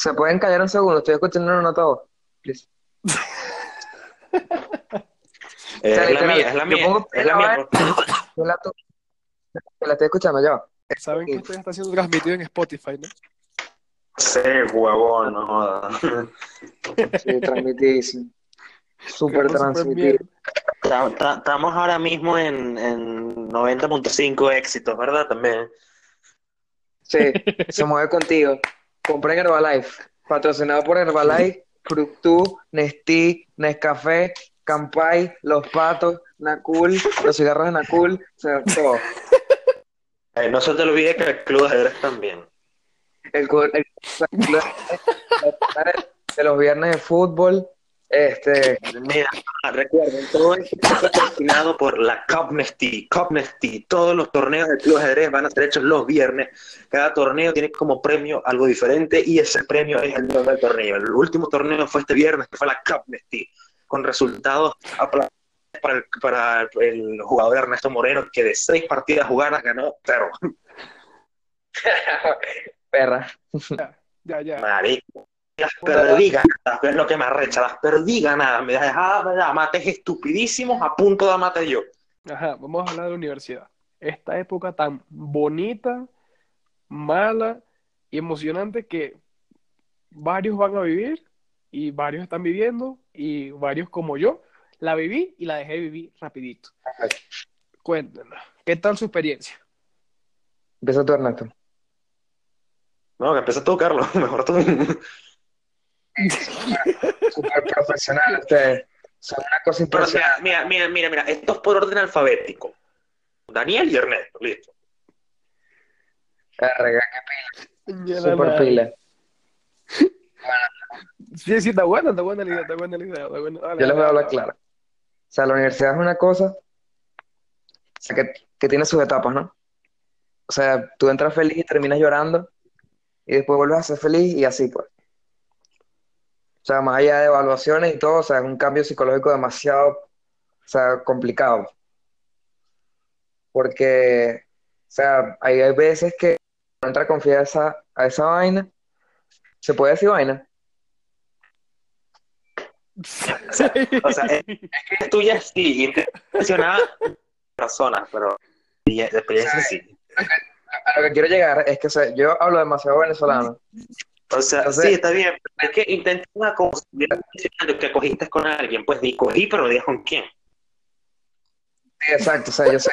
¿Se pueden callar un segundo? Estoy escuchando una nota voz. Please. Eh, O sea, es la mía, es la mía, pongo es la mía. Yo la, la estoy escuchando yo. Saben que esto ya está siendo transmitido en Spotify, ¿no? Sí, huevón, no jodas. Sí, transmitidísimo. Súper transmitido. Estamos ahora mismo en, en 90.5 éxitos, ¿verdad? También. Sí, se mueve contigo. Compren Herbalife. Patrocinado por Herbalife, Fructú, Nestic, Nescafé, Campay, Los Patos, Nakul, los cigarros de Nakul, o sea, todo. Eh, no se te olvide que el club de ajedrez también. El, cu- el- de los viernes de fútbol, este, Mira, recuerden, todo esto está patrocinado por la Cupnesty. Cupnesty, todos los torneos del Club Ajedrez van a ser hechos los viernes. Cada torneo tiene como premio algo diferente y ese premio es el nombre del torneo. El último torneo fue este viernes, que fue la Cupnesty, con resultados para el, para el jugador Ernesto Moreno, que de seis partidas jugadas ganó cero. perra. Ya, ya. Marico. Las perdí ganadas, es lo que me arrecha, las perdí ganadas. Me dejaba dar mates estupidísimos a punto de matar yo. Ajá, vamos a hablar de la universidad. Esta época tan bonita, mala y emocionante que varios van a vivir y varios están viviendo y varios como yo la viví y la dejé vivir rapidito. Cuéntenos, ¿qué tal su experiencia? Empieza tú, Ernesto. No, que empieza tú, Carlos. Mejor tú. Súper profesional ustedes. Son una cosa Pero, impresionante. mira, mira, mira, mira, esto es por orden alfabético. Daniel y Ernesto, listo. Verga, qué pila. Súper pila. Sí, sí, está buena, está buena la idea, está buena la idea. Está buena. Dale, Yo les voy a hablar claro. O sea, la universidad es una cosa o sea, que, que tiene sus etapas, ¿no? O sea, tú entras feliz y terminas llorando y después vuelves a ser feliz y así, pues. O sea, más allá de evaluaciones y todo, o sea, es un cambio psicológico demasiado, o sea, complicado. Porque, o sea, hay, hay veces que no entra confianza a esa vaina. ¿Se puede decir vaina? O sea, es, es que tuya sí, intencionada personas, pero de experiencia sí. A lo que quiero llegar es que, o sea, yo hablo demasiado venezolano. O sea, Entonces- sí, está bien. pero Es que intenta una cosa, que cogiste con alguien, pues di cogí, pero no con quién. Sí, exacto, o sea, yo sé.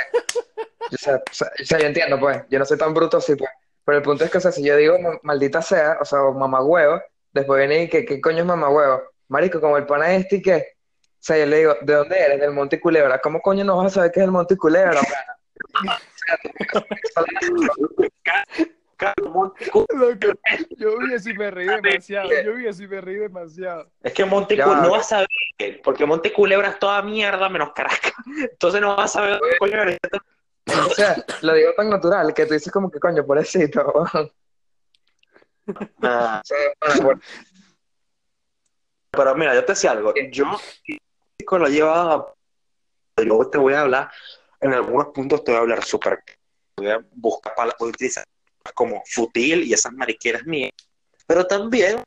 Yo sé, o sea, o sea, yo entiendo, pues. Yo no soy tan bruto así, pues. Pero el punto es que, o sea, si yo digo ma- maldita sea, o sea, o mamagüevo, después viene y que, ¿qué coño es mamagüevo? Marico, como el pana este y que, o sea, yo le digo, ¿de dónde eres? Del Monte Culebra. ¿Cómo coño no vas a saber qué es el Monte Culebra, pana? Carlos Monticu- Loco, yo vi así me reí demasiado, yo vi así me reí demasiado. Es que Monte Ya. No vas a ver, porque Monte Culebra es toda mierda menos Caracas. Entonces no vas a ver dónde coño eres. O sea, lo digo tan natural que tú dices como que coño, pobrecito. Ah, Pero mira, yo te decía algo. Yo con lo llevado a... Luego te voy a hablar, en algunos puntos te voy a hablar súper... Voy a buscar palabras, voy a utilizar como futil y esas mariqueras mías. Pero también,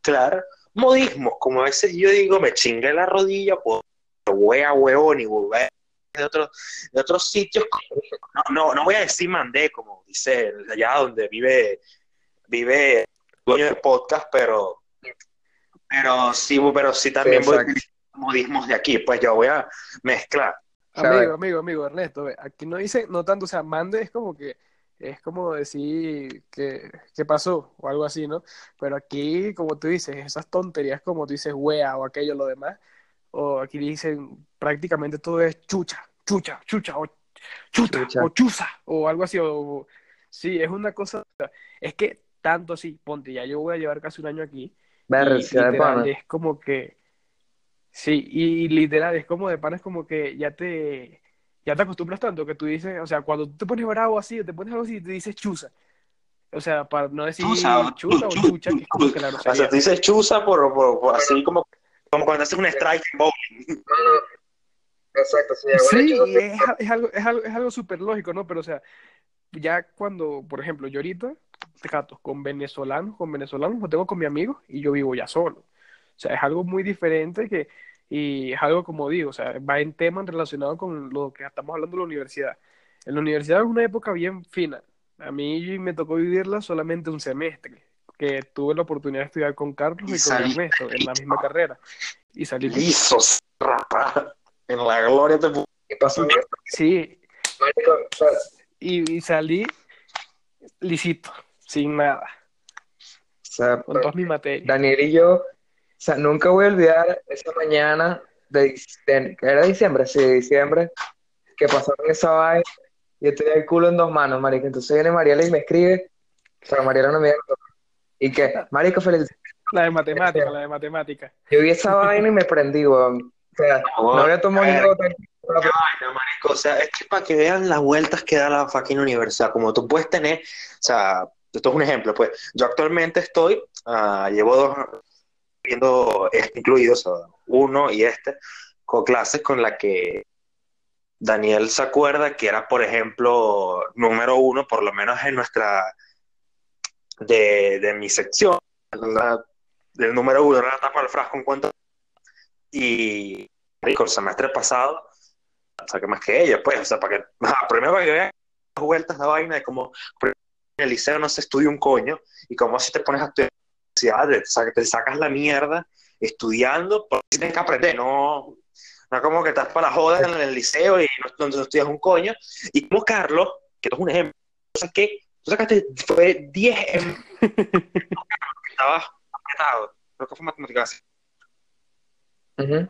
claro, modismos, como a veces yo digo, me chingué la rodilla, pues, wea, huevón y huevón de otros de otros sitios. No, no, no voy a decir mandé, como dice allá donde vive, vive el dueño del podcast, pero, pero sí, pero sí también Sí, voy a utilizar modismos de aquí, pues yo voy a mezclar. Amigo, amigo, amigo, Ernesto, aquí no dice, no tanto, o sea, mande es como que, es como decir que, que pasó o algo así, ¿no? Pero aquí, como tú dices, esas tonterías como tú dices, wea o aquello, lo demás, o aquí dicen prácticamente todo es chucha, chucha, chucha, o chuta, Chucha. o chuza, o algo así, o sí, es una cosa, es que tanto así, ponte, ya yo voy a llevar casi un año aquí, Verga, y literal, es como que, sí, y, literal, es como de pana, es como que ya te, ya te acostumbras tanto que tú dices, o sea, cuando tú te pones bravo así, o te pones algo así, te dices chuza. O sea, para no decir Chuza, chuza o chu- chucha, que es como que la O sea, grosería. tú dices chuza por, por- por así como, como cuando haces un strike en bowling. Exacto, sí, Sí, bueno, y es, es algo, es algo, es algo súper lógico, ¿no? Pero, o sea, ya cuando, por ejemplo, yo ahorita, tratos con venezolanos, con venezolanos lo tengo con mi amigo y yo vivo ya solo. O sea, es algo muy diferente que, y es algo como digo, o sea, va en temas relacionados con lo que estamos hablando de la universidad. En la universidad es una época bien fina. A mí me tocó vivirla solamente un semestre, que tuve la oportunidad de estudiar con Carlos y, Y con Ernesto en la misma carrera. Y salí Liso, rapa. En la gloria te pu- ¿Qué pasó? Sí, y, y salí lisito, sin nada, o sea, con todas mis materias. Daniel y yo, sea, nunca voy a olvidar esa mañana de, de- ¿era diciembre? Sí, de diciembre, que pasaron esa vaina, y yo tenía el culo en dos manos, marico, entonces viene Mariela y me escribe, o sea, Mariela no me dijo, y que, marico, feliz, La de matemática, la de matemática. yo vi esa vaina y me prendí, weón, o sea, no había tomado ni nota, Vaina, marico, o sea, es que para que vean las vueltas que da la fucking universidad, como tú puedes tener, o sea, esto es un ejemplo, pues, yo actualmente estoy, ah, llevo dos, viendo este incluidos, o sea, uno y este, con clases con la que Daniel se acuerda que era, por ejemplo, número uno, por lo menos en nuestra, de, de mi sección, la- del número uno, era la tapa del frasco en cuanto, y, marico, el semestre pasado, saqué más que ella, pues, o sea, para que, ajá, primero para que vean las vueltas la vaina de cómo en el liceo no se estudia un coño, y cómo si te pones a estudiar universidad, te, te sacas la mierda estudiando, porque tienes que aprender, no, no como que estás para la joda en el liceo y no, no- no estudias un coño, y como Carlos, que esto es un ejemplo, o sea, que tú sacaste, fue 10 en... Estabas apretado, creo que fue matemáticas. Ujú.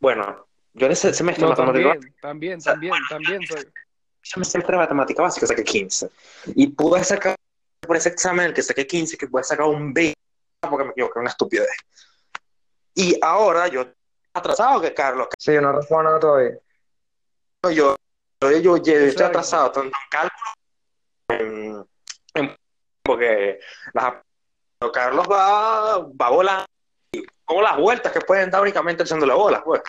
Bueno, yo en ese semestre No, de matemáticas también, también, también, también soy. ese semestre de matemática básica saqué 15. Y pude sacar por ese examen el que saqué 15, que pude sacar un 20, porque me equivoqué, una estupidez. Y ahora yo, atrasado que Carlos, sí, yo no respondo nada todavía, yo, yo, yo, yo, yo estoy atrasado tanto en cálculo, en, en- porque las- Carlos va, va volando, como las vueltas que pueden dar únicamente echando la bola, pues.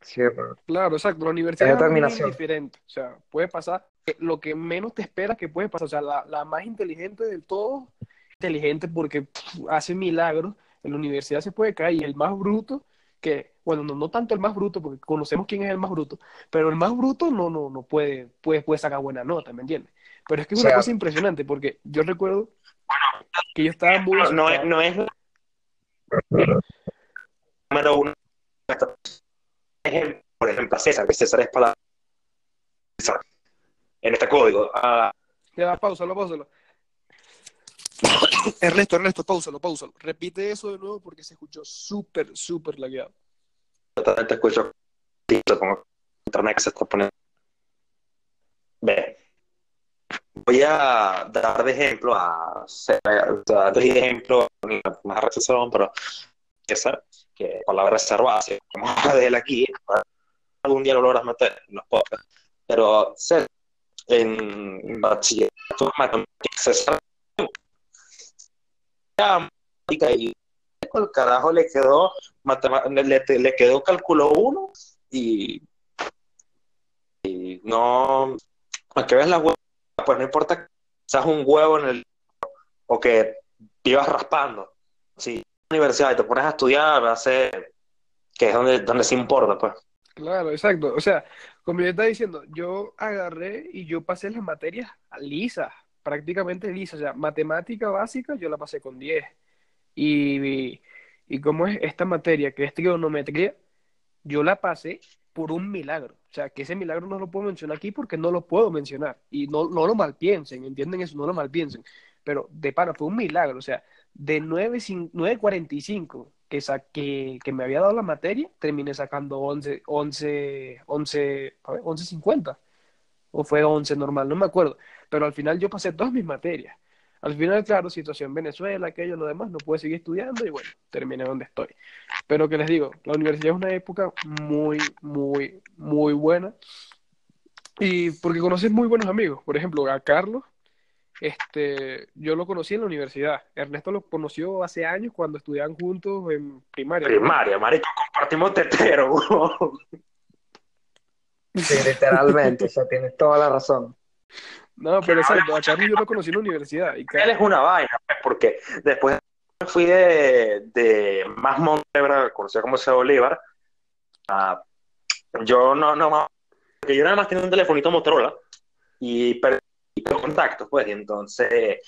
sí, pero- Claro, exacto. La universidad Es es diferente. O sea, puede pasar lo que menos te esperas que puede pasar. O sea, la, la más inteligente del todo, inteligente porque pff, hace milagros. En la universidad se puede caer y el más bruto, que, bueno, no, no tanto el más bruto, porque conocemos quién es el más bruto, pero el más bruto no, no, no puede, puede, puede sacar buena nota, ¿me entiendes? Pero es que es O una cosa impresionante, porque yo recuerdo que yo estaba muy No, no es, no es número uno. Por ejemplo, César, que César es para. En este código. ah, Ya pausalo, pausalo. Ernesto, Ernesto, pausalo, pausalo. Repite eso de nuevo porque se escuchó súper, súper lagueado. te escucho. Internet que se está poniendo. Ve. Voy a dar de ejemplo a dar de ejemplo, más recesión, pero César, que palabra reservada, si vamos a hablar de él aquí, algún día lo logras meter en los podcasts. Pero César, en bachillerato, matemáticas, y el carajo le quedó le, le- quedó cálculo 1 y, y no a que ves la huevo pues no importa que seas un huevo en el o que vivas raspando. Si universidad y te pones a estudiar ser que es donde, donde se importa pues Claro, exacto. O sea, como yo estaba diciendo, yo agarré y yo pasé las materias lisas, prácticamente lisas. O sea, matemática básica yo la pasé con 10. Y, y como es esta materia, que es trigonometría, yo la pasé por un milagro. O sea, que ese milagro no lo puedo mencionar aquí porque no lo puedo mencionar. Y no, no lo malpiensen, ¿entienden eso? No lo malpiensen. Pero de pana, fue un milagro. O sea, de 9, cin- 9.45 que, sa- que, me había dado la materia, terminé sacando 11, 11, 11, a ver, 11.50. O fue 11 normal, no me acuerdo. Pero al final yo pasé todas mis materias. Al final, claro, situación Venezuela, aquello, lo demás, no pude seguir estudiando y bueno, terminé donde estoy. Pero que les digo, la universidad es una época muy, muy, muy buena. Y porque conoces muy buenos amigos. Por ejemplo, a Carlos, este, yo lo conocí en la universidad. Ernesto lo conoció hace años cuando estudiaban juntos en primaria. ¿no? primaria marico compartimos tetero Sí, literalmente, o sea, tienes toda la razón. No, pero exacto, a Carlos yo lo conocí en la universidad. Y Él es una vaina, pues, porque después fui de, de más Montebra, conocido como Ciudad Bolívar, a- yo no, no más, porque yo nada más tenía un telefonito Motorola y perdí los contactos, pues, y entonces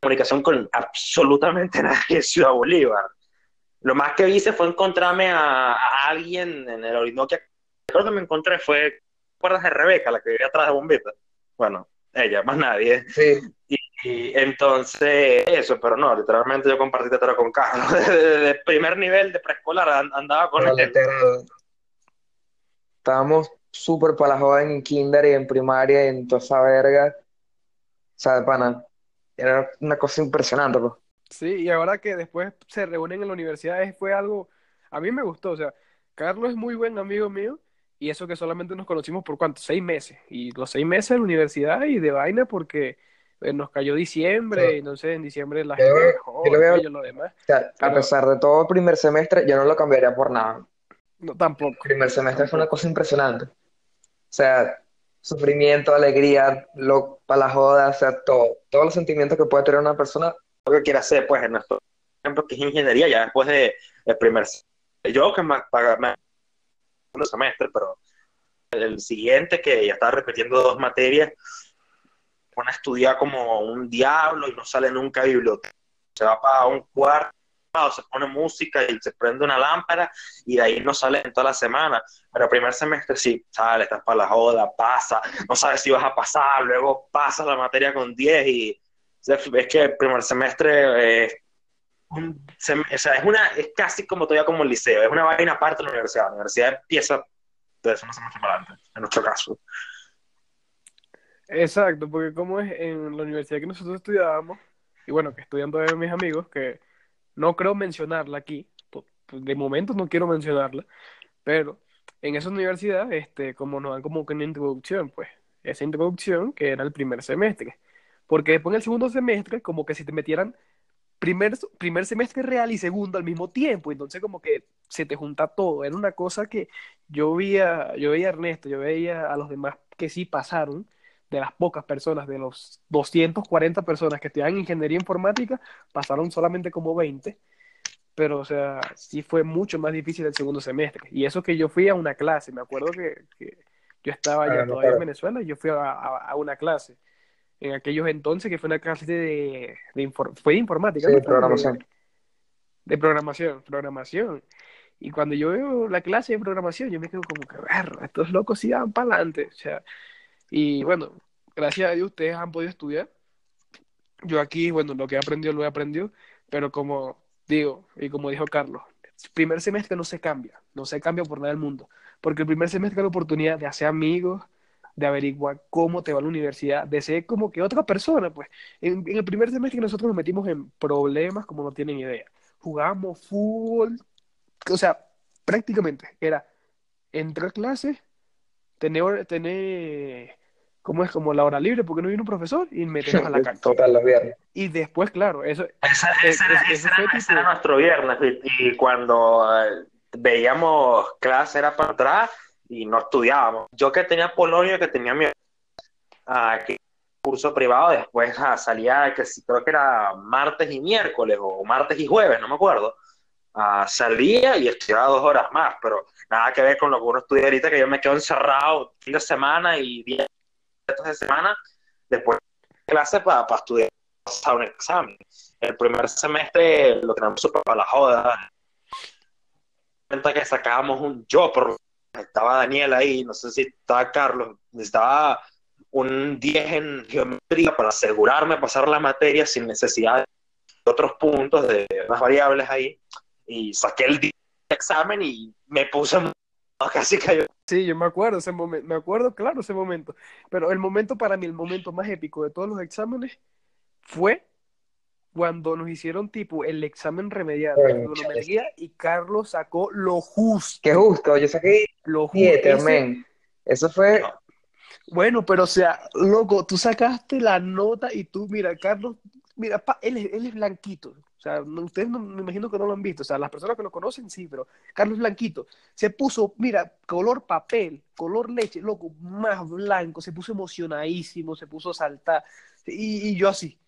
comunicación con absolutamente nadie en Ciudad Bolívar. Lo más que hice fue encontrarme a, a alguien en el Orinoquia. Creo que me encontré fue, ¿te acuerdas de Rebeca, la que vivía atrás de Bombita? Bueno, ella, más nadie. Sí, Y entonces, eso, pero no, literalmente yo compartí tetero con Carlos. De, de primer nivel de preescolar an- andaba con pero él. Estábamos súper para la joda en kinder y en primaria y en toda esa verga. O sea, de pana, era una cosa impresionante, pues. sí, y ahora que después se reúnen en la universidad, es- fue algo, a mí me gustó, o sea, Carlos es muy buen amigo mío, y eso que solamente nos conocimos por cuánto, seis meses, y los seis meses en la universidad y de vaina porque eh, nos cayó diciembre, Sí. y entonces en diciembre la Yo gente dejó, yo lo veo- y lo demás, O sea, a pesar de todo el primer semestre, yo no lo cambiaría por nada. no, tampoco. El primer semestre fue una cosa impresionante. O sea, sufrimiento, alegría, lo, para la joda, o sea, todo, todos los sentimientos que puede tener una persona. Lo que quiere hacer, pues, en nuestro ejemplo, que es ingeniería, ya después de, del primer. Yo que me, paga- un semestre, pero el siguiente, que ya estaba repitiendo dos materias, pone a estudiar como un diablo y no sale nunca a biblioteca. Se va para un cuarto, se pone música y se prende una lámpara y de ahí no sale en toda la semana. Pero primer semestre sí, sale, estás para la joda, pasa, no sabes si vas a pasar, luego pasas la materia con 10 y es que el primer semestre eh, es una es casi como todavía como el liceo, es una vaina aparte de la universidad. La universidad empieza desde un semestre para adelante, en nuestro caso. Exacto, porque como es en la universidad que nosotros estudiábamos, y bueno, que estudian todavía mis amigos, que no creo mencionarla aquí, pues, de momento no quiero mencionarla, pero en esa universidad, este, como nos dan como que una introducción, pues, esa introducción que era el primer semestre, porque después en el segundo semestre, como que si te metieran primer, primer semestre real y segundo al mismo tiempo, entonces como que se te junta todo, era una cosa que yo veía, yo veía a Ernesto, yo veía a los demás que sí pasaron, de las pocas personas, de los 240 personas que estudiaban ingeniería informática, pasaron solamente como 20, pero o sea, sí fue mucho más difícil el segundo semestre. Y eso que yo fui a una clase, me acuerdo que, que yo estaba allá Ah, no, todavía en. Venezuela y yo fui a, a- a una clase. En aquellos entonces que fue una clase de, de infor- fue de informática, Sí, ¿no? de programación. De programación, programación. Y cuando yo veo la clase de programación, yo me quedo como que, "Berro, estos locos sí para adelante. O sea, y bueno, gracias a Dios ustedes han podido estudiar. Yo aquí, bueno, lo que he aprendido lo he aprendido, pero como digo, y como dijo Carlos, primer semestre no se cambia, no se cambia por nada del mundo, porque el primer semestre es la oportunidad de hacer amigos, de averiguar cómo te va la universidad, de ser como que otra persona, pues. En, en el primer semestre nosotros nos metimos en problemas como no tienen idea. Jugábamos fútbol, o sea, prácticamente era entrar a clases, tener, tener, ¿cómo es? Como la hora libre porque no vino un profesor y meternos a la cancha. Total, los viernes. Y después, claro, eso, Esa, esa era, ese era- tipo- ese era nuestro viernes y, y cuando eh, veíamos clase era para atrás y no estudiábamos. Yo que tenía Polonio, que tenía mi ah, que curso privado, después ah, salía, que sí, creo que era martes y miércoles o martes y jueves, no me acuerdo. Ah, salía y estudiaba dos horas más, pero nada que ver con lo que uno estudia ahorita, que yo me quedo encerrado fin de semana y de semana después de clase para estudiar a un examen. El primer semestre lo tenemos súper para la joda. Cuenta que sacábamos un yo, por estaba Daniel ahí, no sé si estaba Carlos, necesitaba un 10 en geometría para asegurarme pasar la materia sin necesidad de otros puntos, de las variables ahí. Y saqué el 10 de examen y me puse casi cayó. Sí, yo me acuerdo ese momento, me acuerdo claro ese momento, pero el momento para mí, el momento más épico de todos los exámenes fue cuando nos hicieron tipo el examen de trigonometría y Carlos sacó lo justo, Qué justo, yo saqué lo justo. 7, Ese-. Eso fue, Bueno, pero o sea, loco, tú sacaste la nota y tú, mira, Carlos, mira, pa, él, es, él es blanquito. O sea, ustedes no, me imagino que no lo han visto. O sea, las personas que lo conocen sí, pero Carlos Blanquito se puso, mira, color papel, color leche, loco, más blanco, se puso emocionadísimo, se puso a saltar. Y, y yo así,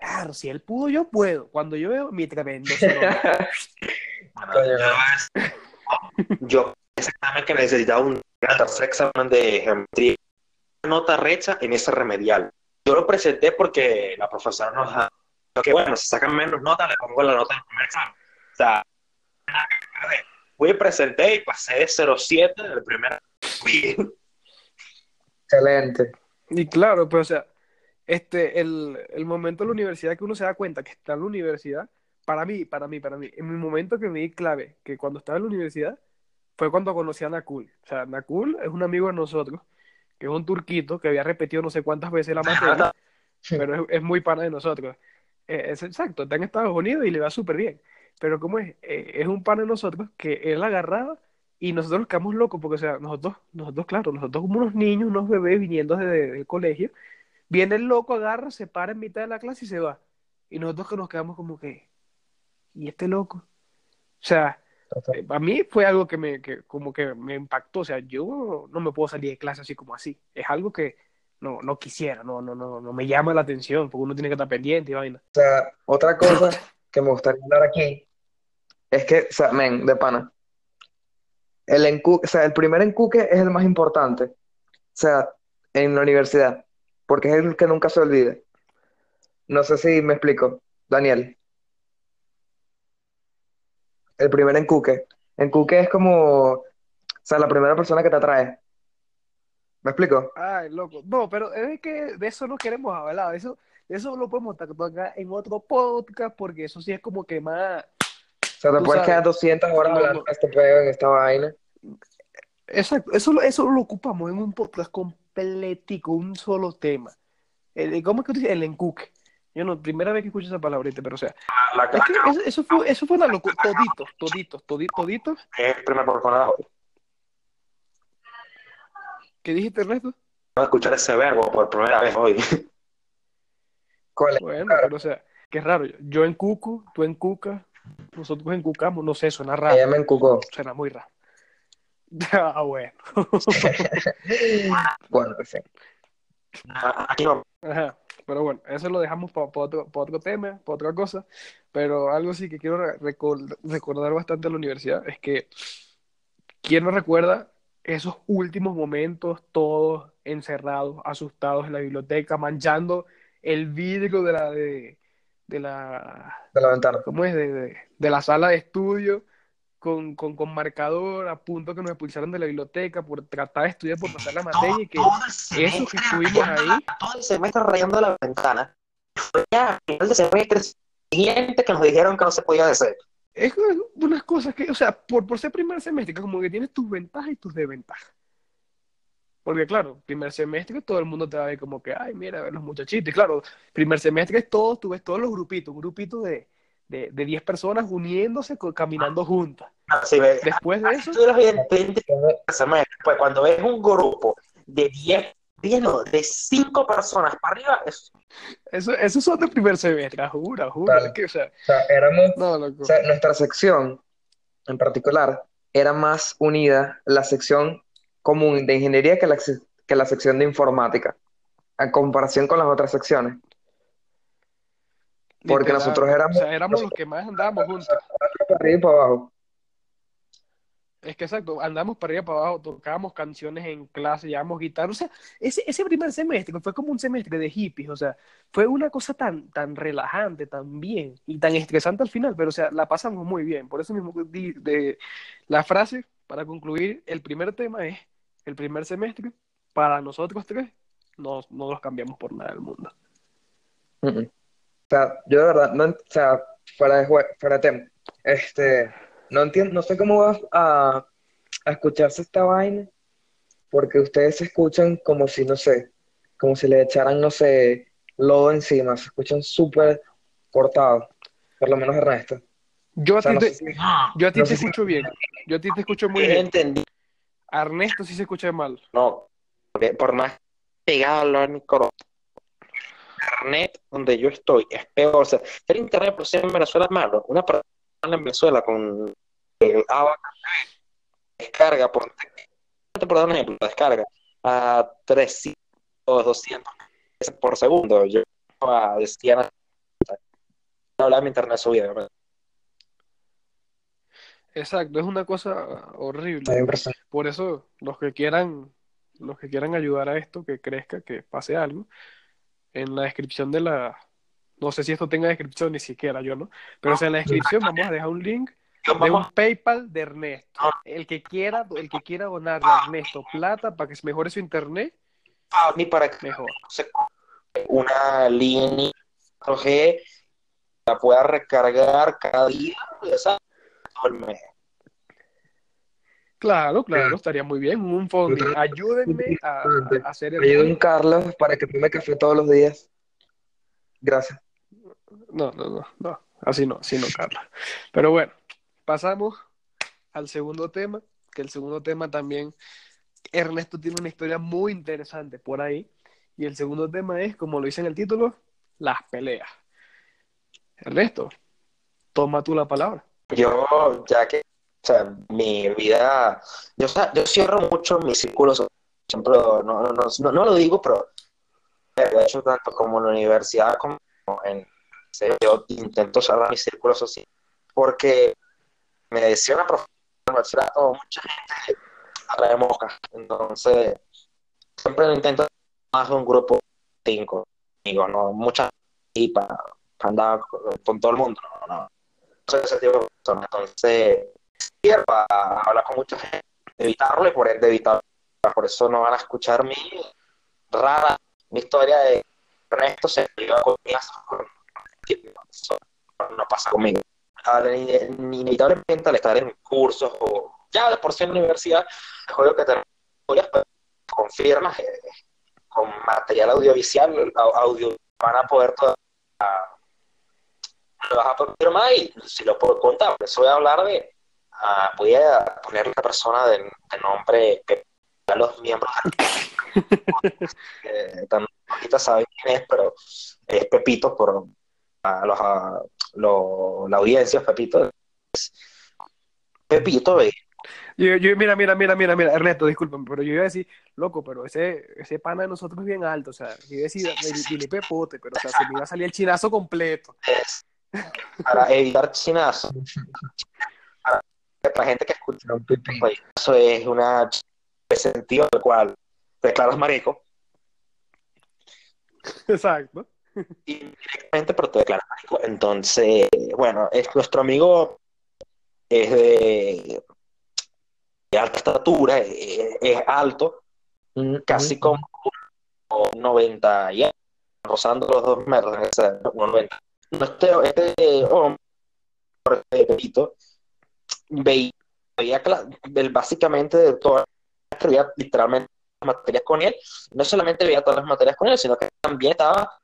claro, si él pudo, yo puedo. Cuando yo veo mi tremendo Yo ese examen que necesitaba un tercer examen de geometría, nota recha en ese remedial. Yo lo presenté porque la profesora nos da que bueno, si sacan menos notas, le pongo la nota en el primer examen. O sea, fui, presenté y pasé de 0,7 en el primer. Excelente. Y claro, pues, o sea, este, el, el momento de la universidad que uno se da cuenta que está en la universidad, para mí, para mí, para mí, en mi momento que me di clave, que cuando estaba en la universidad, fue cuando conocí a Nakul. O sea, Nakul es un amigo de nosotros, que es un turquito que había repetido no sé cuántas veces la materia, pero es, es muy pana de nosotros. Eh, es exacto, está en Estados Unidos y le va súper bien. Pero como es, eh, es un pan de nosotros que él agarraba y nosotros nos quedamos locos porque, o sea, nosotros, nosotros, claro, nosotros como unos niños, unos bebés viniendo del colegio, viene el loco, agarra, se para en mitad de la clase y se va. Y nosotros que nos quedamos como que, ¿y este loco? O sea, eh, a mí fue algo que me, que como que me impactó. O sea, yo no me puedo salir de clase así como así. Es algo que no, no quisiera, no, no, no, no me llama la atención, porque uno tiene que estar pendiente y vaina. O sea, otra cosa que me gustaría hablar aquí es que, o sea, men, de pana, el, encu o sea, el primer encuque es el más importante, o sea, en la universidad, porque es el que nunca se olvide. No sé si me explico, Daniel. El primer encuque. Encuque es como, o sea, la primera persona que te atrae. ¿Me explico? Ay, loco. No, pero es que de eso no queremos hablar. Eso, eso lo podemos tocar en otro podcast porque eso sí es como que más. O sea, te puedes quedar 200 horas hablando de este pedo en esta vaina. Exacto. Eso, eso lo ocupamos en un podcast completico, un solo tema. El, ¿Cómo es que tú dices? El encuque. Yo no, primera vez que escucho esa palabrita, pero o sea. es que eso, eso, fue, eso fue una locura. Toditos, toditos, toditos, toditos. Es el primer por ¿Qué dijiste, Ernesto? a escuchar ese verbo por primera vez hoy. ¿Cuál es? Bueno, pero o sea, qué raro. Yo en Cucu, tú en Cuca, nosotros en Cucamos, no sé, suena raro. Ella me encucó. Suena muy raro. Ah, bueno. bueno, en fin. Aquí no. Ajá. Pero bueno, eso lo dejamos para otro, pa otro tema, para otra cosa. Pero algo sí que quiero recordar bastante en la universidad es que, ¿quién no recuerda esos últimos momentos, todos encerrados, asustados en la biblioteca, manchando el vidrio de la de, de la de la ventana. ¿Cómo es? De, de, la sala de estudio, con, con, con, marcador, a punto que nos expulsaron de la biblioteca por tratar de estudiar, por pasar la materia, y que eso que estuvimos ahí. Todo el semestre rayando la ventana. Fue ya al final del semestre siguiente que nos dijeron que no se podía hacer es unas cosas que, o sea, por, por ser primer semestre, como que tienes tus ventajas y tus desventajas. Porque claro, primer semestre todo el mundo te va a ver como que, ay, mira, los muchachitos. Y claro, primer semestre es todo, tú ves todos los grupitos, un grupito de, de, de 10 personas uniéndose, caminando juntas. Ah, sí, Después de eso... Pues cuando ves un grupo de 10 lleno de cinco personas para arriba. Eso, eso, eso son de primer semestre, jura, jura. Que, o sea, o sea, éramos, o sea, nuestra sección en particular era más unida la sección común de ingeniería que la, que la sección de informática, en comparación con las otras secciones. Porque nosotros éramos. O sea, éramos los que más andábamos juntos. Para arriba y para abajo. Es que exacto, andamos para arriba para abajo, tocábamos canciones en clase, llevamos guitarra, o sea, ese, ese primer semestre fue como un semestre de hippies, o sea, fue una cosa tan, tan relajante, tan bien y tan estresante al final, pero o sea, la pasamos muy bien, por eso mismo de, la frase, para concluir, el primer tema es, el primer semestre, para nosotros tres, no, no los cambiamos por nada del mundo. Yo de verdad, no, o sea, fuera de, fuera de tema, este no entiendo, no sé cómo va a, a escucharse esta vaina, porque ustedes se escuchan como si, no sé, como si le echaran, no sé, lodo encima, se escuchan súper cortados, por lo menos Ernesto. Yo a ti, te, yo a ti te escucho bien, yo a ti te escucho muy bien. Entendí. A Ernesto sí se escucha mal. No, por más pegado al micrófono. internet donde yo estoy es peor. O sea, el internet por ser en Venezuela es malo. Una persona en Venezuela con el Avatar descarga, por, por dar un ejemplo, descarga a 300 o 200 por segundo. Yo a decía hablar mi internet subido. ¿verdad? Exacto, es una cosa horrible. Por eso, los que quieran, los que quieran ayudar a esto, que crezca, que pase algo, en la descripción de la, no sé si esto tenga descripción ni siquiera yo, ¿no? Pero o sea, en la descripción vamos a dejar un link de un PayPal de Ernesto. El que quiera, el que quiera donarle a Ernesto plata para que se mejore su internet, mí para que mejor. se una línea 4G la pueda recargar cada día. Todo el mes. Claro, claro, estaría muy bien. Un funding. Ayúdenme a, a hacer el Ayuden Carlos para que tome café todos los días. Gracias. No, no, no, no. Así no, así no, Carla. Pero bueno, pasamos al segundo tema, que el segundo tema también, Ernesto tiene una historia muy interesante por ahí. Y el segundo tema es, como lo dice en el título, las peleas. Ernesto, toma tú la palabra. Yo, ya que, o sea, mi vida, yo, yo cierro mucho mis círculos, siempre, no, no, no, no, lo digo, pero de hecho, tanto como en la universidad como en, yo intento cerrar mis círculos sociales, porque me decía una profesora en "Oh, mucha gente atrae moscas, entonces siempre lo intento más de un grupo cinco amigos, no muchas y para andar con, todo el mundo, no, no, soy ese tipo de persona, entonces quiero a, a hablar con mucha gente, evitarlo y por ende evitarlo, por eso no van a escuchar mi rara mi historia de Ernesto se con eso no pasa conmigo. Inevitablemente al estar en cursos o ya de por sí en la universidad, es obvio que te confirmas eh, con material audiovisual, au- audio, van a poder todavía lo vas a confirmar y si lo puedo contar, por eso voy a hablar de, ah, voy a ponerle a la persona de, de nombre Pepe, a los miembros que también ahorita saben quién es, pero es Pepito por a los, a lo- la audiencia, Pepito. Pepito, eh, Yo, yo, mira, mira, mira, mira, mira, Ernesto, discúlpame, pero yo iba a decir, loco, pero ese, ese pana de nosotros es bien alto, o sea, yo iba a decir, dile dile pepote, pero o sea, se me iba a salir el chinazo completo. es para evitar chinazo. Para la gente que escucha Un pues, eso es una sentido del cual te declaras marico Exacto. Indirectamente, pero te declaras marico. Entonces, bueno, es nuestro amigo es de, de alta estatura, es, es alto, casi como 90 y rozando los dos metros, o sea, 1,90. No, Este, este hombre, este Pepito, veía, veía básicamente de todas, veía literalmente las materias con él, no solamente veía todas las materias con él, sino que también estaba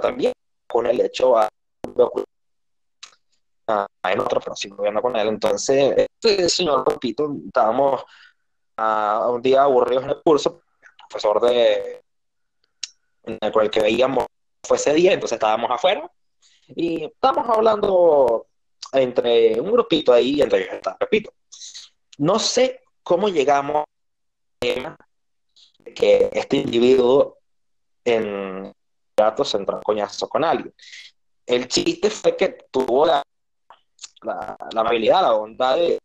también con el hecho a, a- en otro, pero sigo viendo con él. Entonces, este señor Pepito, estábamos a un día aburridos en el curso, el profesor de en el que veíamos fue ese día, entonces estábamos afuera y estábamos hablando entre un grupito ahí, entre ellos está Pepito. No sé cómo llegamos de que este individuo en datos entró a coñazo con alguien. El chiste fue que tuvo la, la, la amabilidad, la bondad de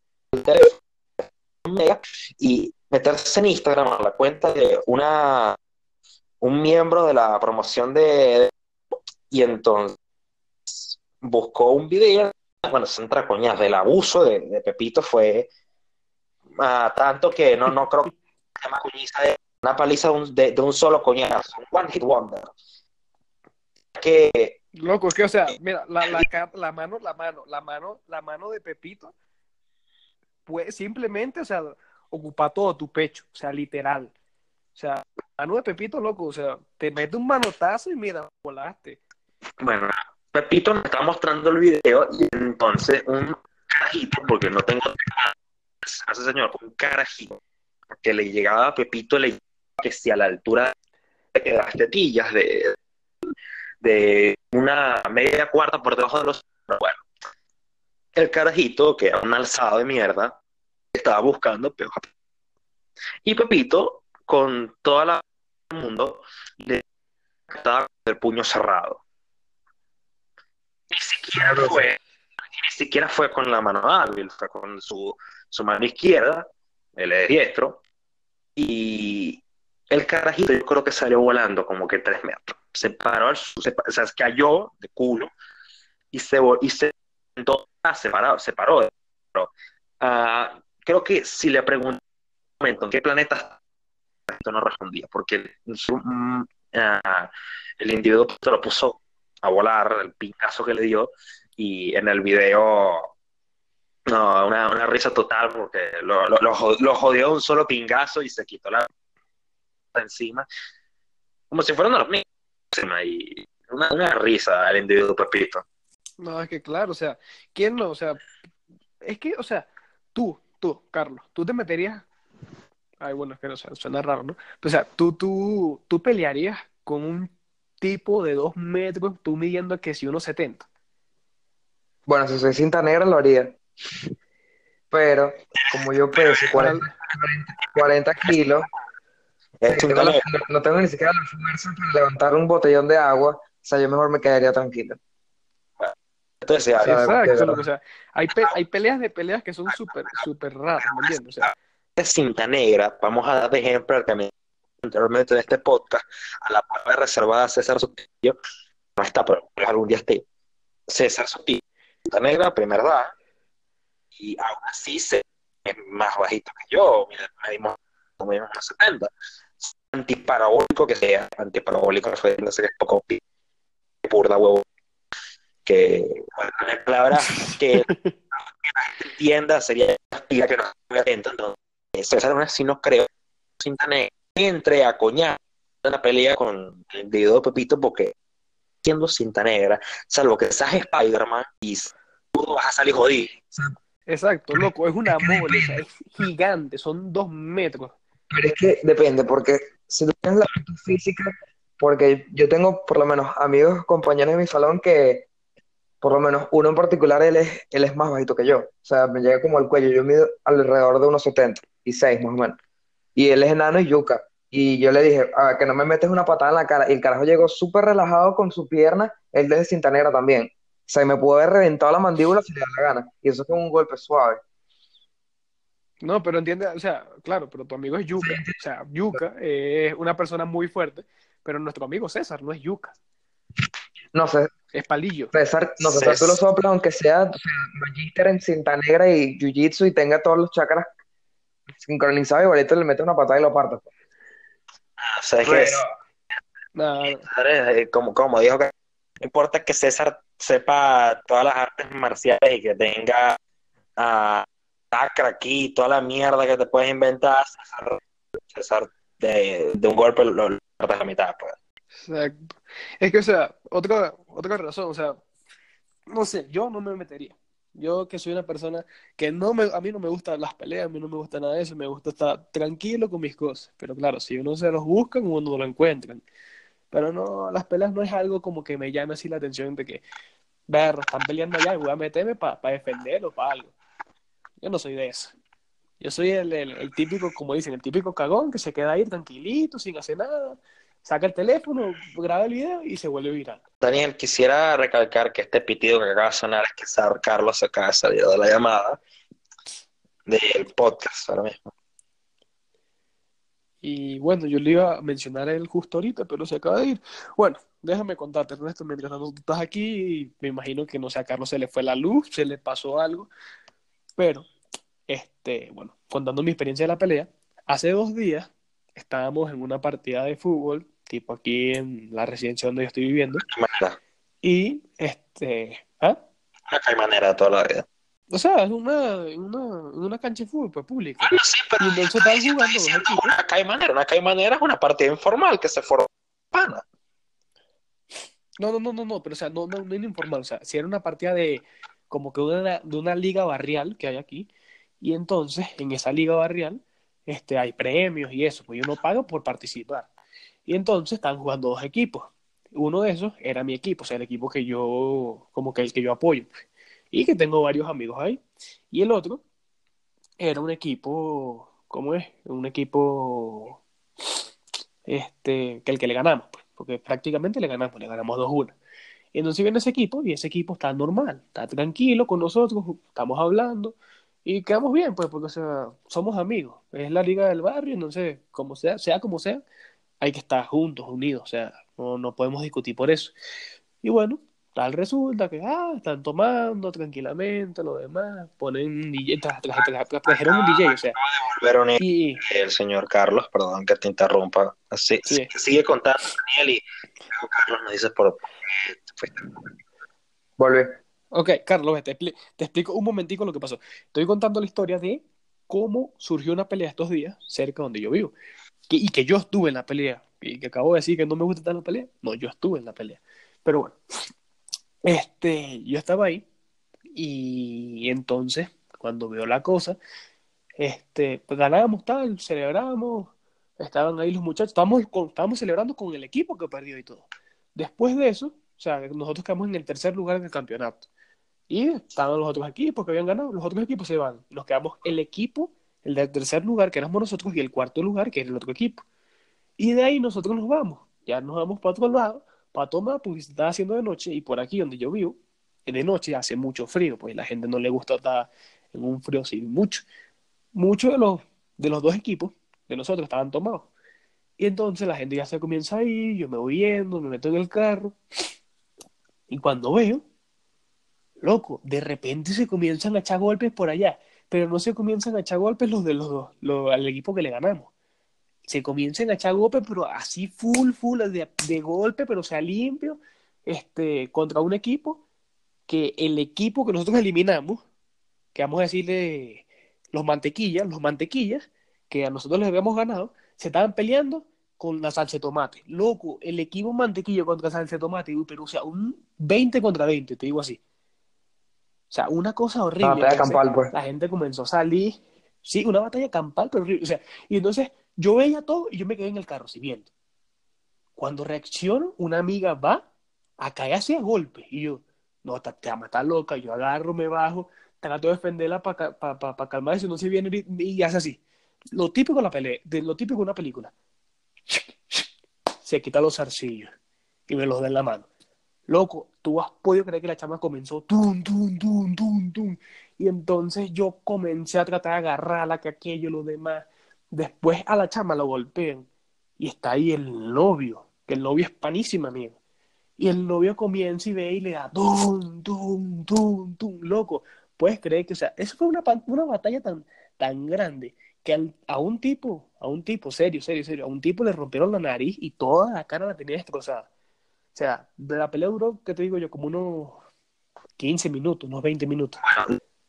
mega, y meterse en Instagram a la cuenta de una un miembro de la promoción de y entonces buscó un video bueno, se entra coñas del abuso de, de Pepito fue ah, tanto que no, no creo que coñiza de una paliza de un, de, de un solo coñazo, un one hit wonder. Que Loco, es que, o sea, mira, la, la, mano, la mano, la mano, la mano de Pepito, pues simplemente, o sea, ocupa todo tu pecho, o sea, literal. O sea, mano de Pepito, loco, o sea, te mete un manotazo y mira, volaste. Bueno, Pepito me está mostrando el video y entonces un carajito, porque no tengo ese señor, un carajito que le llegaba a Pepito, le que si a la altura de las tetillas de, de una media cuarta por debajo de los... Bueno, el carajito, que era un alzado de mierda, estaba buscando peor. Y Pepito, con toda la del mundo, le estaba con el puño cerrado. Ni siquiera fue, ni siquiera fue con la mano hábil, fue con su, su mano izquierda, él es diestro, y el carajito yo creo que salió volando como que tres metros. Se paró, se, o sea, cayó de culo y se, y se sentó, ah, se paró, se paró. Ah, creo que si le pregunté en qué planeta esto no respondía, porque mm, ah, el individuo se lo puso a volar, el pincazo que le dio, y en el video, no, una, una risa total, porque lo, lo, lo jo- lo jodió un solo pingazo y se quitó la encima, como si fueran los mismos, encima, y una, una risa el individuo Pepito. No, es que claro, o sea, ¿quién no? O sea, es que, o sea, tú, tú, Carlos, tú te meterías. Ay, bueno, es que no sé, suena raro, ¿no? O sea, tú, tú, tú pelearías con un tipo de dos metros, tú midiendo que si unos 70. Bueno, si soy cinta negra lo haría. Pero como yo peso 40, 40 kilos, tengo la- negra. no, no tengo ni siquiera la fuerza para levantar un botellón de agua, o sea, yo mejor me quedaría tranquilo. Entonces, de Exacto, o sea, hay, pe- hay peleas de peleas que son súper, súper raras, ¿me entiendes? O sea, de cinta negra, vamos a dar de ejemplo al que me anteriormente en este podcast, a la palabra reservada a César Sotillo, no está, pero algún día esté. César Sotillo, cinta negra, primera edad, y aún así se es más bajito que yo, mira, medimos como unos 70. Antiparabólico que sea, antiparabólico no sé qué es poco burda huevo. Que, bueno, en palabras que la gente entienda sería que no estoy atento, entonces César aún así no creo cinta negra entre a coñar en la pelea con el individuo de Pepito porque siendo cinta negra, salvo que seas Spider-Man y tú vas a salir jodido. exacto, loco, es una mole, o sea, es gigante, son dos metros. Pero es que depende, porque si tú tienes la aptitud física, porque yo tengo por lo menos amigos, compañeros de mi salón que, por lo menos uno en particular, él es, él es más bajito que yo. O sea, me llega como al cuello. Yo mido alrededor de unos 70 y 6 más o menos. Y él es enano y yuca. Y yo le dije, a ver, que no me metes una patada en la cara. Y el carajo llegó súper relajado con su pierna, él desde cinta negra también. O sea, me pudo haber reventado la mandíbula si le da la gana. Y eso fue un golpe suave. No, pero entiende, o sea, claro, pero tu amigo es Yuka, o sea, Yuka es una persona muy fuerte, pero nuestro amigo César no es Yuka, No sé, es palillo. César, no, César, tú lo soplas aunque sea, o sea, magíster en cinta negra y jiu-jitsu y tenga todos los chakras sincronizados, igualito le metes una patada y lo partes. pues. O sea, es que César es, eh, como, como dijo, que no importa que César sepa todas las artes marciales y que tenga a Sacra aquí, toda la mierda que te puedes inventar, César, de, de un golpe lo, lo a la mitad. Pues. exacto. Es que, o sea, otra, otra razón, o sea, no sé, yo no me metería. Yo que soy una persona que no me, a mí no me gustan las peleas, a mí no me gusta nada de eso, me gusta estar tranquilo con mis cosas. Pero claro, si uno se los busca, uno no lo encuentran. Pero no, las peleas no es algo como que me llame así la atención de que, ver, están peleando allá y voy a meterme para defender o para algo. Yo no soy de eso. Yo soy el, el, el típico, como dicen, el típico cagón que se queda ahí tranquilito, sin hacer nada, saca el teléfono, graba el video y se vuelve viral. Daniel, quisiera recalcar que este pitido que acaba de sonar es que Sar Carlos acaba de salir de la llamada del podcast ahora mismo. Y bueno, yo le iba a mencionar a él justo ahorita, pero se acaba de ir. Bueno, déjame contarte, Ernesto, mientras tú estás aquí, me imagino que no sé, a Carlos se le fue la luz, se le pasó algo, pero, este, bueno, contando mi experiencia de la pelea, hace dos días estábamos en una partida de fútbol, tipo aquí en la residencia donde yo estoy viviendo, Caimanera. y, este, ¿ah? Una caimanera toda la vida. O sea, es una, una, una cancha de fútbol pues, pública. Bueno, sí, pero Y entonces estaban jugando dos equipos. una caimanera. Una caimanera es una partida informal que se forma. Pana. No, no, no, no, no, pero o sea, no, no, no era informal, o sea, si era una partida de como que una, de una liga barrial que hay aquí, y entonces en esa liga barrial este, hay premios y eso, pues uno paga por participar. Y entonces estaban jugando dos equipos. Uno de esos era mi equipo, o sea, el equipo que yo, como que el que yo apoyo, pues, y que tengo varios amigos ahí. Y el otro era un equipo, ¿cómo es? Un equipo, este, que el que le ganamos, pues, porque prácticamente le ganamos, le ganamos 2-1. Y entonces viene ese equipo y ese equipo está normal, está tranquilo con nosotros, estamos hablando y quedamos bien, pues, porque o sea, somos amigos, es la liga del barrio, entonces, como sea, sea como sea, hay que estar juntos, unidos, o sea, no, no podemos discutir por eso. Y bueno, tal resulta que, ah, están tomando tranquilamente, lo demás, ponen DJ, tra- tra- tra- tra- trajeron un DJ, o sea, y el señor Carlos, perdón que te interrumpa. Así, Sí. Sigue contando, Daniel, y luego Carlos nos dice por Volví. Ok, Carlos, te, expli- te explico un momentico lo que pasó. Estoy contando la historia de cómo surgió una pelea estos días cerca donde yo vivo. Y que yo estuve en la pelea. Y que acabo de decir que no me gusta estar en la pelea. No, yo estuve en la pelea. Pero bueno, este, yo estaba ahí. Y entonces, cuando veo la cosa, este, pues ganamos, tal, celebramos. Estaban ahí los muchachos. Estábamos, estábamos celebrando con el equipo que perdió y todo. Después de eso, o sea, nosotros quedamos en el tercer lugar en el campeonato. Y estaban los otros equipos que habían ganado, los otros equipos se van. Nos quedamos el equipo, el del tercer lugar, que éramos nosotros, y el cuarto lugar, que era el otro equipo. Y de ahí nosotros nos vamos. Ya nos vamos para otro lado, para tomar, porque se estaba haciendo de noche, y por aquí donde yo vivo, de noche hace mucho frío, pues la gente no le gusta estar en un frío así mucho. Muchos de los, de los dos equipos, de nosotros, estaban tomados. Y entonces la gente ya se comienza a ir, yo me voy yendo, me meto en el carro, y cuando veo, loco, de repente se comienzan a echar golpes por allá, pero no se comienzan a echar golpes los de los dos, al equipo que le ganamos. Se comienzan a echar golpes, pero así full, full, de, golpe, pero sea, limpio, este, contra un equipo que el equipo que nosotros eliminamos, que vamos a decirle los mantequillas, los mantequillas, que a nosotros les habíamos ganado, se estaban peleando con la salsa de tomate. Loco, el equipo mantequilla contra salsa de tomate, pero o sea, un 20 contra 20, te digo así. O sea, una cosa horrible. Una batalla campal, pues. La gente comenzó a salir. Sí, una batalla campal, pero horrible. O sea, y entonces yo veía todo y yo me quedé en el carro, si viendo. Cuando reacciono, una amiga va a caerse a golpe. Y yo, no, esta chama está loca. Yo agarro, me bajo, trato de defenderla para pa, pa, pa calmar eso. No se viene y, y hace así. Lo típico de la pelea, de lo típico de una película. Se quita los zarcillos y me los da en la mano. Loco, tú has podido creer que la chama comenzó tum, tum, tum, tum, tum. Y entonces yo comencé a tratar de agarrarla, que aquello, lo demás. Después a la chama lo golpean. Y está ahí el novio, que el novio es panísimo, amigo. Y el novio comienza y ve y le da tum, tum, tum, tum. Loco, puedes creer que, o sea, eso fue una, una batalla tan, tan grande que al- a un tipo, a un tipo, serio, serio, serio, a un tipo le rompieron la nariz y toda la cara la tenía destrozada. O sea, de la pelea duró, ¿qué te digo yo? Como unos 15 minutos, unos 20 minutos.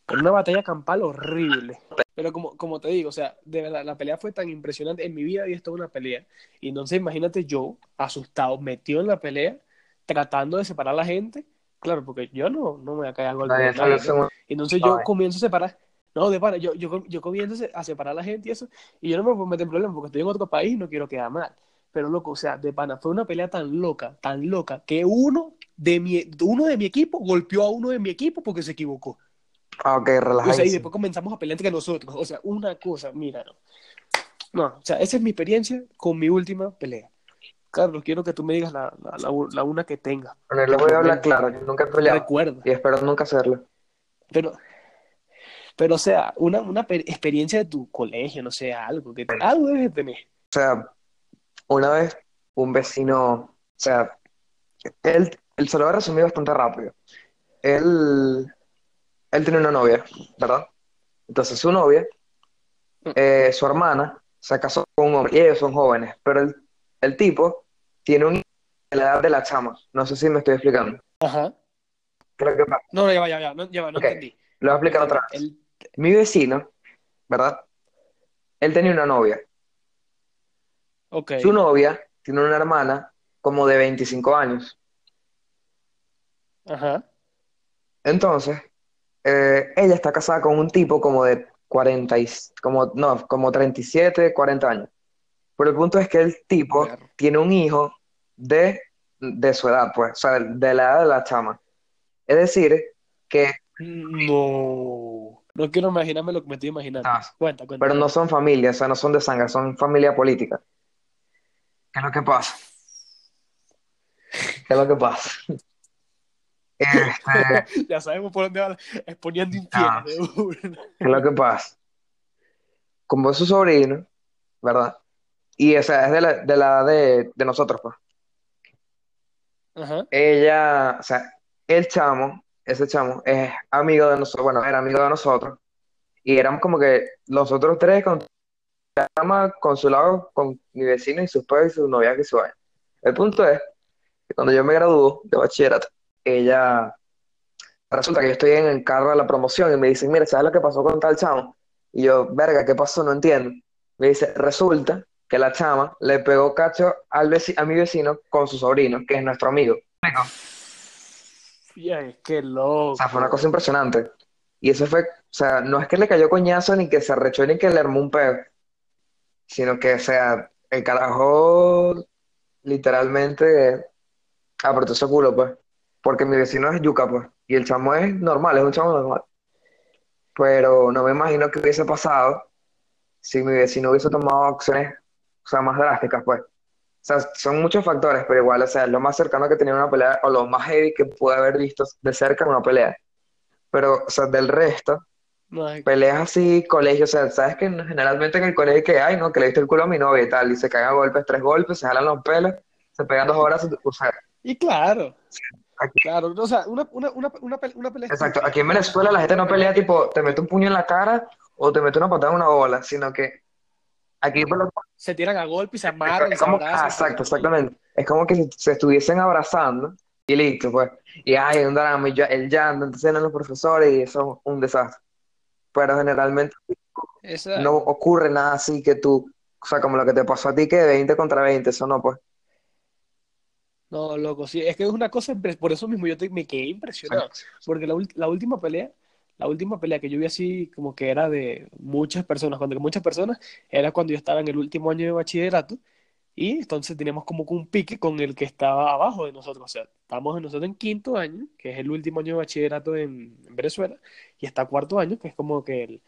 Era una batalla campal horrible. Pero como, como te digo, o sea, de verdad, la pelea fue tan impresionante. En mi vida había estado una pelea. Y entonces imagínate yo, asustado, metido en la pelea, tratando de separar a la gente. Claro, porque yo no, no me voy a caer a golpe Nadie con sale nadie, ¿no? segundo. Entonces yo comienzo a separar. No, de para, yo, yo, yo comienzo a separar a la gente y eso. Y yo no me puedo meter en problemas porque estoy en otro país y no quiero quedar mal. Pero loco, o sea, de pana, fue una pelea tan loca, tan loca, que uno de mi, uno de mi equipo golpeó a uno de mi equipo porque se equivocó. Ah, ok, O sea, y relajadísimo. después comenzamos a pelear entre nosotros. O sea, una cosa, mira. No, No, o sea, esa es mi experiencia con mi última pelea. Carlos, quiero que tú me digas la, la, la, la una que tengas. Bueno, les voy a hablar claro, yo nunca he peleado Recuerda. y espero nunca hacerlo. Pero, pero, o sea, una, una pe- experiencia de tu colegio, no sé, algo que algo debes de tener. O sea, una vez un vecino, o sea, él, él se lo voy a resumir bastante rápido. Él, él tiene una novia, ¿verdad? Entonces su novia, eh, su hermana, se casó con un hombre y ellos son jóvenes, pero el, el tipo tiene un de la edad de la chama. No sé si me estoy explicando. Ajá. ¿Qué es lo que pasa? No, no, ya va, ya va, ya va, no, ya va, no entendí. Lo voy a explicar otra vez. El- Mi vecino, ¿verdad? Él tenía una novia. ok. Su novia tiene una hermana como de 25 años. Ajá. Entonces, eh, ella está casada con un tipo como de 40, y- como, no, como 37, 40 años. Pero el punto es que el tipo tiene un hijo de, de su edad, pues, o sea, de la edad de la chama. Es decir, que, No. No quiero imaginarme lo que me estoy imaginando. Ah, Cuenta, cuenta. pero no son familia, o sea, no son de sangre, son familia política. ¿Qué es lo que pasa? ¿Qué es lo que pasa? Este, Ya sabemos por dónde va. Exponiendo Ah. infierno. de una. ¿Qué es lo que pasa? Como es su sobrino, ¿verdad? Y o sea, es de la, de la de, de nosotros, pues. Ajá. Ella, o sea, el chamo, ese chamo, es amigo de nosotros, bueno, era amigo de nosotros, y éramos como que los otros tres con con su lado, con mi vecino y sus padres y su novia que se vayan. El punto es que cuando yo me graduó de bachillerato, ella, resulta que yo estoy en el carro de la promoción y me dicen, mira, ¿sabes lo que pasó con tal chamo? Y yo, verga, ¿qué pasó? No entiendo. Me dice, resulta que la chama le pegó cacho al a mi vecino con su sobrino, que es nuestro amigo. Ya, es que loco. O sea, fue una cosa impresionante. Y eso fue, o sea, no es que le cayó coñazo ni que se arrechó ni que le armó un peo, sino que, o sea, el carajo literalmente apretó ese culo, pues. Porque mi vecino es yuca, pues. Y el chamo es normal, es un chamo normal. Pero no me imagino qué hubiese pasado si mi vecino hubiese tomado acciones, o sea, más drásticas, pues. O sea, son muchos factores, pero igual, o sea, lo más cercano que tenía una pelea, o lo más heavy que pude haber visto de cerca en una pelea. Pero, o sea, del resto, peleas así, colegio, o sea, sabes que generalmente en el colegio que hay, ¿no? Que le diste el culo a mi novia y tal, y se caen a golpes, tres golpes, se jalan los pelos, se pegan dos horas, o sea, Y claro, aquí, claro, o sea, una, una, una, una, pe- una pelea exacto, aquí en Venezuela la gente no pelea tipo, te mete un puño en la cara o te mete una patada en una bola, sino que aquí por lo Se tiran a golpe y se amarran, es se abrazan. ah, exacto, exactamente. Es como que si se estuviesen abrazando y listo, pues. Y hay un drama y ya, el llanto, entonces eran los profesores y eso es un desastre. Pero generalmente Esa- no ocurre nada así que tú, o sea, como lo que te pasó a ti, que 20 contra 20, eso no, pues. No, loco, sí, es que es una cosa, por eso mismo yo te- me quedé impresionado, porque la última pelea, la última pelea que yo vi así como que era de muchas personas, cuando muchas personas, era cuando yo estaba en el último año de bachillerato, y entonces teníamos como un pique con el que estaba abajo de nosotros, o sea, estamos nosotros en quinto año, que es el último año de bachillerato en, en Venezuela, y está cuarto año, que es como que el,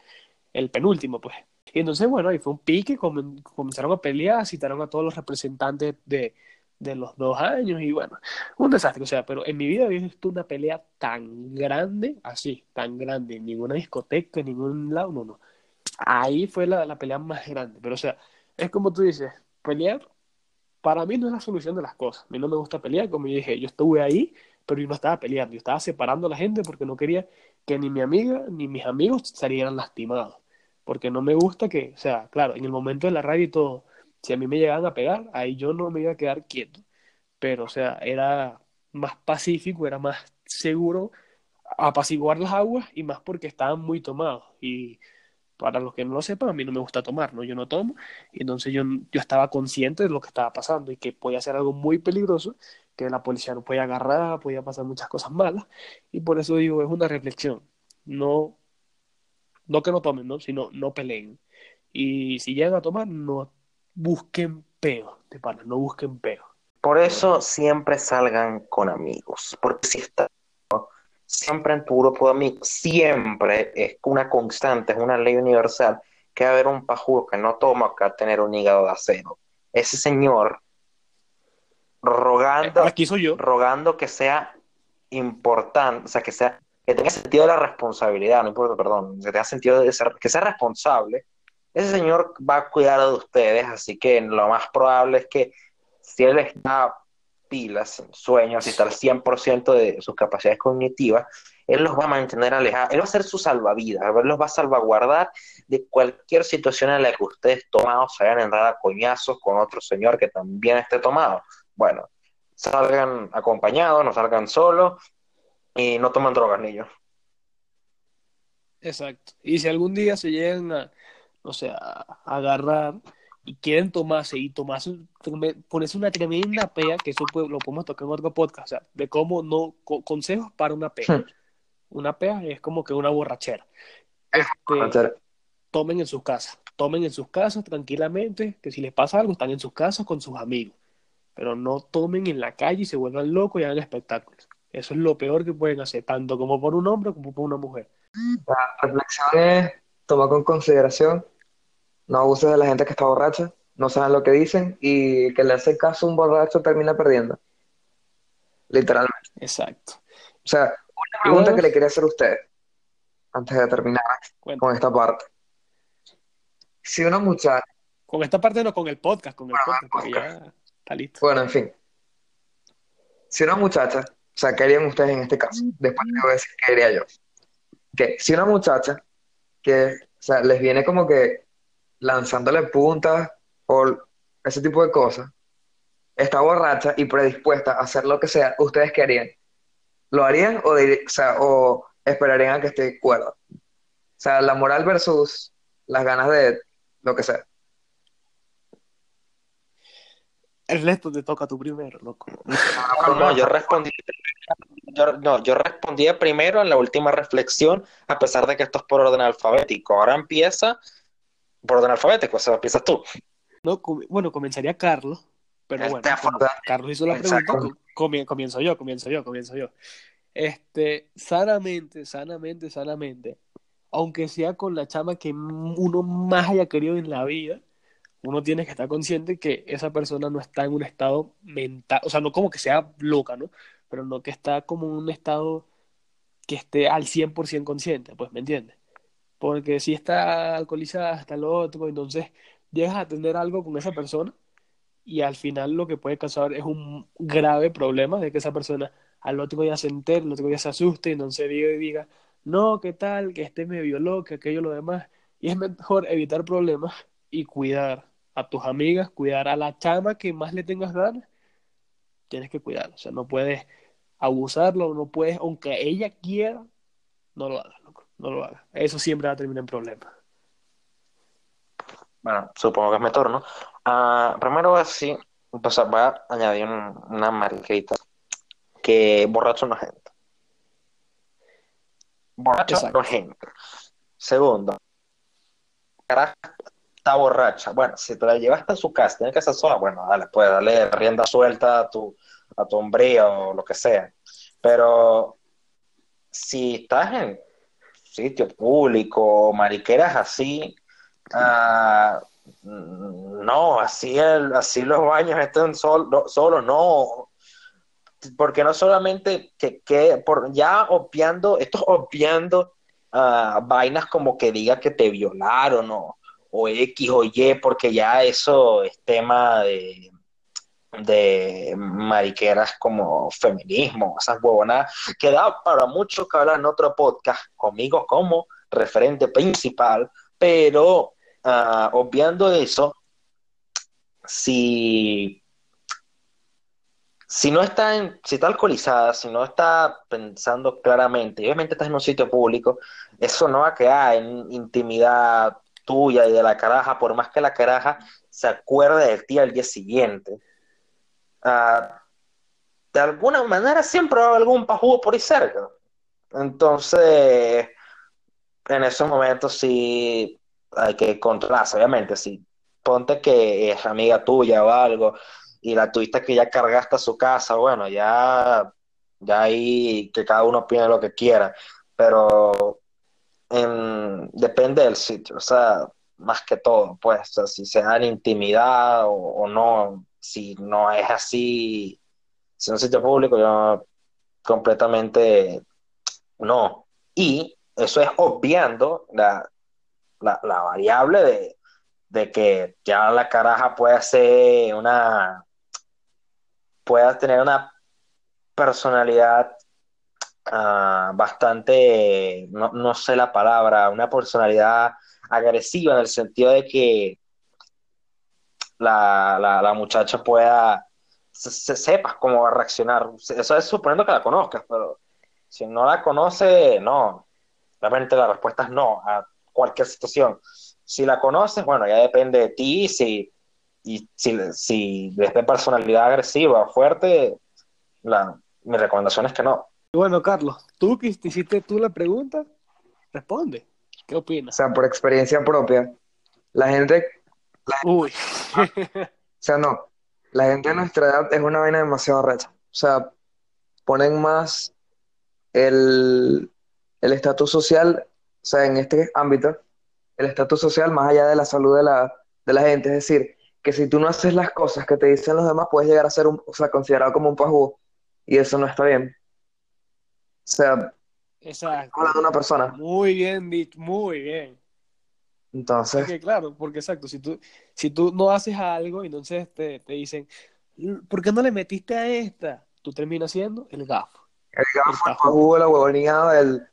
el penúltimo, pues. Y entonces, bueno, ahí fue un pique, comen- comenzaron a pelear, citaron a todos los representantes de, de los dos años y bueno, un desastre, o sea, pero en mi vida había visto una pelea tan grande, así, tan grande, en ninguna discoteca, en ningún lado, no, no. Ahí fue la, la pelea más grande, pero o sea, es como tú dices, pelear para mí no es la solución de las cosas. A mí no me gusta pelear, como yo dije, yo estuve ahí, pero yo no estaba peleando, yo estaba separando a la gente porque no quería que ni mi amiga ni mis amigos salieran lastimados. Porque no me gusta que, o sea, claro, en el momento de la radio y todo, si a mí me llegaban a pegar, ahí yo no me iba a quedar quieto. Pero, o sea, era más pacífico, era más seguro apaciguar las aguas y más porque estaban muy tomados. Y para los que no lo sepan, a mí no me gusta tomar, ¿no? Yo no tomo. Y entonces yo, yo estaba consciente de lo que estaba pasando y que podía ser algo muy peligroso, que la policía no podía agarrar, podía pasar muchas cosas malas. Y por eso digo, es una reflexión. No, no que no tomen, ¿no? Sino no peleen. Y si llegan a tomar, no busquen peo, de pana, no busquen peo. Por eso siempre salgan con amigos, porque si estás siempre en tu grupo de amigos, siempre es una constante, es una ley universal, que va a haber un pajugo que no toma, que va a tener un hígado de acero. Ese señor rogando, Aquí soy yo. rogando que sea importante, o sea, que sea, que tenga sentido de la responsabilidad, no importa, perdón, que tenga sentido de ser, que sea responsable, ese señor va a cuidar de ustedes, así que lo más probable es que si él está pilas, sueños, y está al 100% de sus capacidades cognitivas, él los va a mantener alejados, él va a ser su salvavidas, él los va a salvaguardar de cualquier situación en la que ustedes tomados se vayan a entrar a coñazos con otro señor que también esté tomado. Bueno, salgan acompañados, no salgan solos y no toman drogas, niños. Exacto. Y si algún día se llegan a, no sé, a, a agarrar y quieren tomarse y tomarse, ponerse una tremenda pea, que eso puede- lo podemos tocar en otro podcast, o sea, de cómo no, co- consejos para una pea. Hmm. Una pea es como que una borrachera. Este, Hacer- tomen en sus casas. tomen en sus casas tranquilamente, que si les pasa algo están en sus casas con sus amigos, pero no tomen en la calle y se vuelvan locos y hagan espectáculos. Eso es lo peor que pueden hacer, tanto como por un hombre como por una mujer. La reflexión es, toma con consideración, no abuses de la gente que está borracha, no saben lo que dicen y que le hace caso a un borracho termina perdiendo. Literalmente. Exacto. O sea, una pregunta que le quería hacer a usted, antes de terminar con esta parte. Si una muchacha, Con esta parte no, con el podcast, con el Bueno, podcast, porque ya está listo. bueno, en fin, si una muchacha, o sea, ¿qué harían ustedes en este caso? Después te voy a decir qué haría yo. Que si una muchacha que, o sea, les viene como que lanzándole puntas o ese tipo de cosas, está borracha y predispuesta a hacer lo que sea, ¿ustedes qué harían? ¿Lo harían o, dir- o sea, o esperarían a que esté cuerda? O sea, la moral versus las ganas de lo que sea. Ernesto, te toca tú primero, loco. No, no, yo respondí, yo, no, yo respondí primero en la última reflexión, a pesar de que esto es por orden alfabético. Ahora empieza por orden alfabético, o sea, empiezas tú. No, com- bueno, comenzaría Carlos, pero bueno, Carlos hizo la pregunta, comienzo yo, comienzo yo, comienzo yo. Este, sanamente, sanamente, sanamente, aunque sea con la chama que uno más haya querido en la vida, uno tiene que estar consciente que esa persona no está en un estado mental, o sea, no como que sea loca, ¿no? Pero no que está como en un estado que esté al 100% consciente, pues, ¿me entiendes? Porque si está alcoholizada, está lo otro, entonces llegas a tener algo con esa persona y al final lo que puede causar es un grave problema de que esa persona al otro día se entere, al otro día se asuste y entonces diga y diga, no, ¿qué tal? Que este me violó, que aquello, lo demás. Y es mejor evitar problemas y cuidar a tus amigas, cuidar a la chama que más le tengas ganas. Tienes que cuidar, o sea, no puedes abusarlo, no puedes, aunque ella quiera, no lo hagas, loco, no lo hagas. Eso siempre va a terminar en problemas. Bueno, supongo que es mi turno. Ah, primero voy a decir, o sea, voy a añadir un- una mariquita, que borracho no es gente. Borracho Exacto. no es gente. Segundo, carajo, está borracha. Bueno, si te la llevaste a su casa, tiene que ser sola, bueno, dale, pues dale rienda suelta a tu, a tu hombría o lo que sea. Pero si estás en sitio público, mariqueras así, ah, no, así, el, así los baños no- solos, no. Porque no solamente que, que por ya obviando, esto es obviando ah, vainas como que diga que te violaron o, o X o Y, porque ya eso es tema de, de mariqueras como feminismo, esas huevonadas, que da para mucho que hablar en otro podcast conmigo como referente principal, pero ah, obviando eso, si, si no está en, si está alcoholizada, si no está pensando claramente, y obviamente estás en un sitio público, eso no va a quedar en intimidad tuya y de la caraja, por más que la caraja se acuerde de ti al día siguiente. Ah, de alguna manera siempre va algún pajudo por ahí cerca. Entonces, en esos momentos sí hay que controlarse, obviamente. Si ponte que es amiga tuya o algo y la tuviste que ya cargaste a su casa, bueno, ya, ya ahí que cada uno opine lo que quiera, pero en- depende del sitio, o sea, más que todo, pues, si se dan intimidad o, o no, si no es así, si es un sitio público, yo completamente no. Y eso es obviando la, la, la variable de, de que ya la caraja puede ser una, pueda tener una personalidad ah, bastante, no, no sé la palabra, una personalidad agresiva en el sentido de que la, la, la muchacha pueda, se, se- sepas cómo va a reaccionar. Eso es suponiendo que la conozcas, pero si no la conoce, no. Realmente la respuesta es no a cualquier situación. Si la conoces, bueno, ya depende de ti. Si, y si, si les personalidad agresiva, fuerte, la, mi recomendación es que no. Y bueno, Carlos, tú que te hiciste tú la pregunta, responde. ¿Qué O opinas? sea, por experiencia propia, La gente, Uy. o sea, no, la gente de nuestra edad es una vaina demasiado recha. O sea, ponen más el el estatus social, o sea, en este ámbito, el estatus social más allá de la salud de la, de la gente. Es decir, que si tú no haces las cosas que te dicen los demás, puedes llegar a ser un, o sea, considerado como un pajú, y eso no está bien. O sea, Exacto. hablando de una persona. Muy bien muy bien. Entonces, Porque, claro, porque exacto, si tú, si tú no haces algo, entonces te, te dicen, ¿por qué no le metiste a esta? Tú terminas siendo el gafo. el gafo, pajú, la huevonía, el,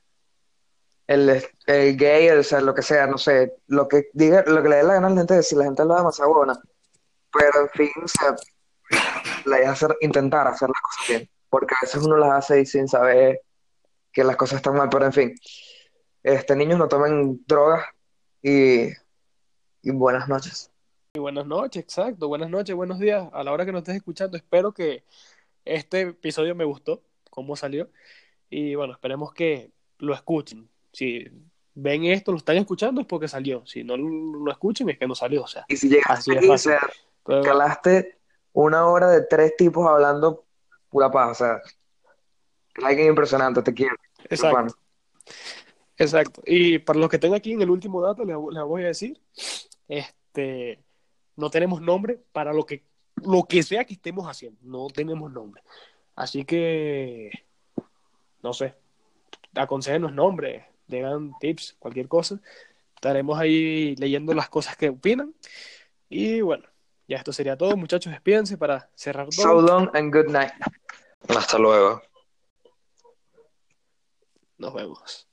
el, el gay, el, o sea, lo que sea, no sé, lo que diga, lo que le dé la gana a la gente decir, la gente habla demasiado huevona. Pero en fin, o sea, la idea es hacer, intentar hacer las cosas bien, porque a veces uno las hace y sin saber que las cosas están mal, pero en fin, este, niños no tomen drogas y, y buenas noches. Y buenas noches, exacto. Buenas noches, buenos días. A la hora que nos estés escuchando, espero que este episodio me gustó, cómo salió. Y bueno, esperemos que lo escuchen. Si ven esto, lo están escuchando, es porque salió. Si no lo escuchen, es que no salió. O sea, Y si llegaste aquí, o sea, pero- calaste una hora de tres tipos hablando pura paz, o sea, es alguien impresionante, te quiero, exacto. Exacto. Y para los que tengan aquí en el último dato, les, les voy a decir, este, no tenemos nombre para lo que, lo que sea que estemos haciendo. No tenemos nombre. Así que, no sé, aconsejenos nombres, digan tips, cualquier cosa. Estaremos ahí leyendo las cosas que opinan. Y bueno, ya esto sería todo, muchachos. Despídense para cerrar todo. So long and good night. Hasta luego. Nos vemos.